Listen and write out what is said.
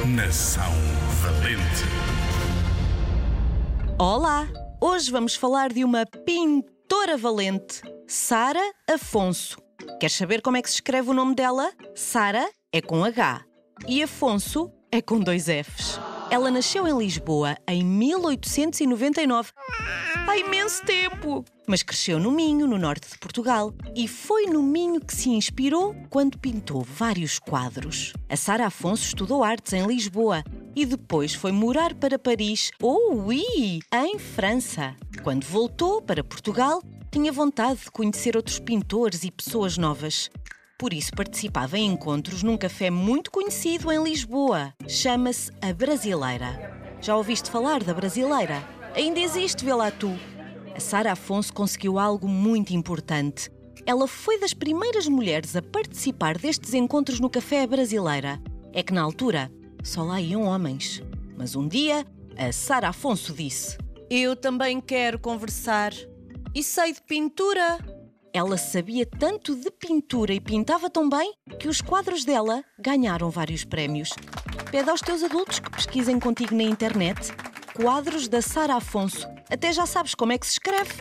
Geração Valente. Olá! Hoje vamos falar de uma pintora valente, Sara Afonso. Quer saber como é que se escreve o nome dela? Sara é com H e Afonso é com dois Fs. Ela nasceu em Lisboa em 1899. Há imenso tempo! Mas cresceu no Minho, no norte de Portugal. E foi no Minho que se inspirou quando pintou vários quadros. A Sara Afonso estudou artes em Lisboa e depois foi morar para Paris, ou oh, oui, em França. Quando voltou para Portugal, tinha vontade de conhecer outros pintores e pessoas novas. Por isso participava em encontros num café muito conhecido em Lisboa. Chama-se A Brasileira. Já ouviste falar da Brasileira? Ainda existe, vê lá tu. A Sara Afonso conseguiu algo muito importante. Ela foi das primeiras mulheres a participar destes encontros no Café Brasileira. É que na altura só lá iam homens. Mas um dia, a Sara Afonso disse: Eu também quero conversar. E sei de pintura. Ela sabia tanto de pintura e pintava tão bem que os quadros dela ganharam vários prémios. Pede aos teus adultos que pesquisem contigo na internet quadros da Sara Afonso. Até já sabes como é que se escreve.